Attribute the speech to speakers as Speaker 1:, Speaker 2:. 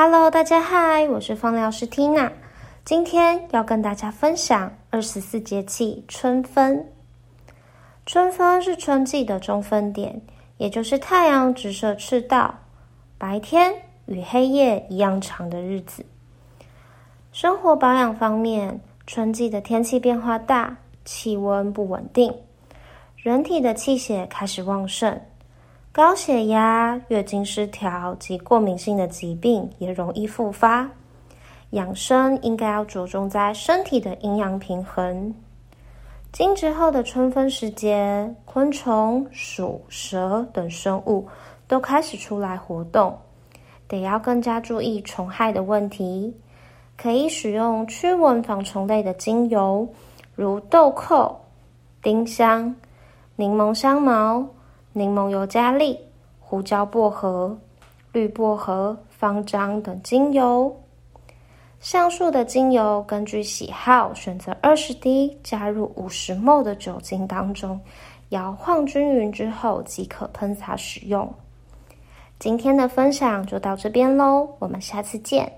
Speaker 1: Hello，大家嗨，我是芳疗师 Tina，今天要跟大家分享二十四节气春分。春分是春季的中分点，也就是太阳直射赤道，白天与黑夜一样长的日子。生活保养方面，春季的天气变化大，气温不稳定，人体的气血开始旺盛。高血压、月经失调及过敏性的疾病也容易复发。养生应该要着重在身体的阴阳平衡。惊蛰后的春分时节，昆虫、鼠、蛇等生物都开始出来活动，得要更加注意虫害的问题。可以使用驱蚊防虫类的精油，如豆蔻、丁香、柠檬香茅。柠檬尤加利、胡椒薄荷、绿薄荷、方樟等精油。上述的精油根据喜好选择二十滴，加入五十 ml 的酒精当中，摇晃均匀之后即可喷洒使用。今天的分享就到这边喽，我们下次见。